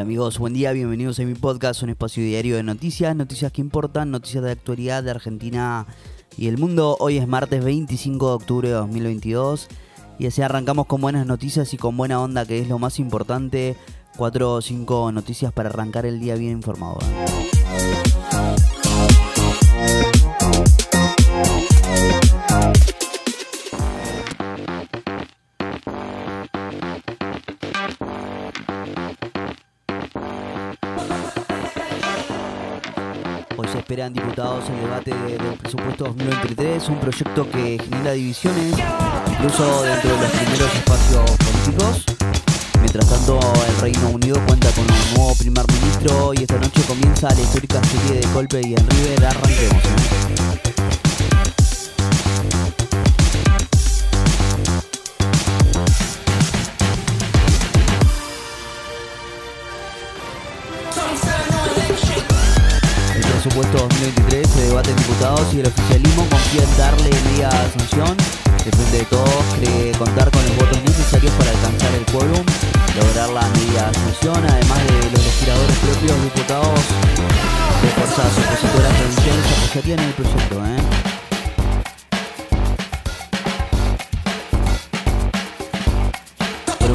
amigos? Buen día, bienvenidos a mi podcast, un espacio diario de noticias, noticias que importan, noticias de actualidad de Argentina y el mundo. Hoy es martes 25 de octubre de 2022 y así arrancamos con buenas noticias y con buena onda, que es lo más importante. Cuatro o cinco noticias para arrancar el día bien informado. Hoy se esperan diputados el debate del presupuesto 2023, un proyecto que genera divisiones, incluso dentro de los primeros espacios políticos. Mientras tanto, el Reino Unido cuenta con un nuevo primer ministro y esta noche comienza la histórica serie de Colpe y en River. Arranquemos. ¿eh? Presupuesto 2023 se debate en diputados y el oficialismo confía en darle media sanción. Frente de Todos cree contar con los votos necesarios para alcanzar el quórum, lograr la media sanción, además de los legisladores propios diputados de fuerzas opositoras provinciales apoyarían el proyecto. ¿eh?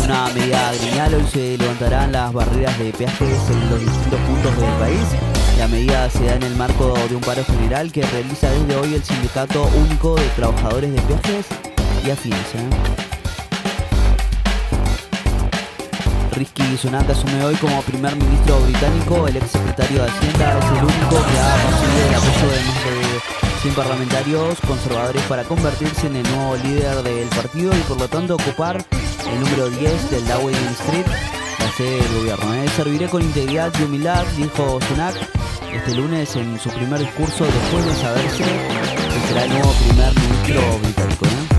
Una medida gremial hoy se levantarán las barreras de peajes en los distintos puntos del país. La medida se da en el marco de un paro general que realiza desde hoy el Sindicato Único de Trabajadores de Peajes y afines. Rishi Sunak asume hoy como primer ministro británico. El ex secretario de Hacienda es el único que ha conseguido el apoyo de más de 100 parlamentarios conservadores para convertirse en el nuevo líder del partido y por lo tanto ocupar el número 10 del Downing Street, del gobierno. ¿eh? Serviré con integridad y humildad, dijo Sunak este lunes en su primer discurso después de saberse que será el nuevo primer ministro británico. ¿eh?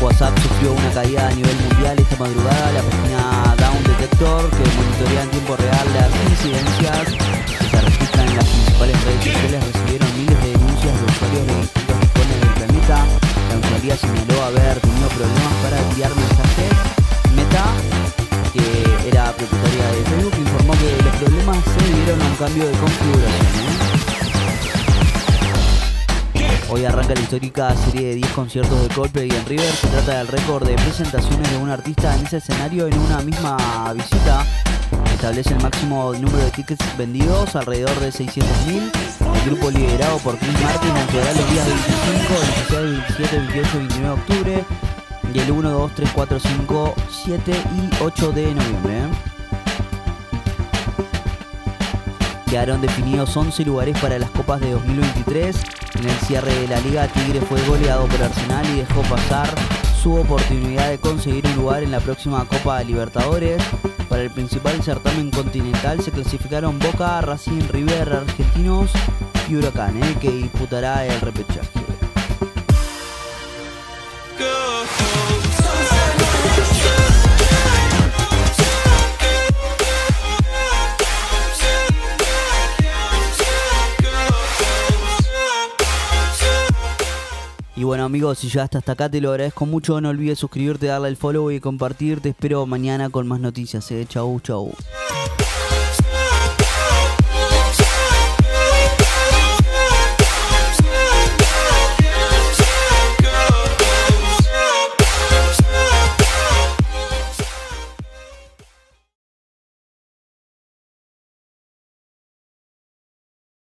WhatsApp sufrió una caída a nivel mundial esta madrugada. La página Down Detector, que monitorea en tiempo real las incidencias cambio de configuración. ¿eh? Hoy arranca la histórica serie de 10 conciertos de Coldplay en River. Se trata del récord de presentaciones de un artista en ese escenario en una misma visita. Establece el máximo número de tickets vendidos, alrededor de 600.000. El grupo liderado por Chris Martin actuará los días 25, 26, 27, 28 y 29 de octubre. Y el 1, 2, 3, 4, 5, 7 y 8 de noviembre. Quedaron definidos 11 lugares para las copas de 2023. En el cierre de la liga, Tigre fue goleado por Arsenal y dejó pasar su oportunidad de conseguir un lugar en la próxima Copa de Libertadores. Para el principal certamen continental se clasificaron Boca, Racing, River, Argentinos y Huracán, ¿eh? que disputará el repechaje. Bueno amigos, si llegaste hasta acá te lo agradezco mucho. No olvides suscribirte, darle el follow y compartir. Te espero mañana con más noticias. ¿eh? Chau, chau.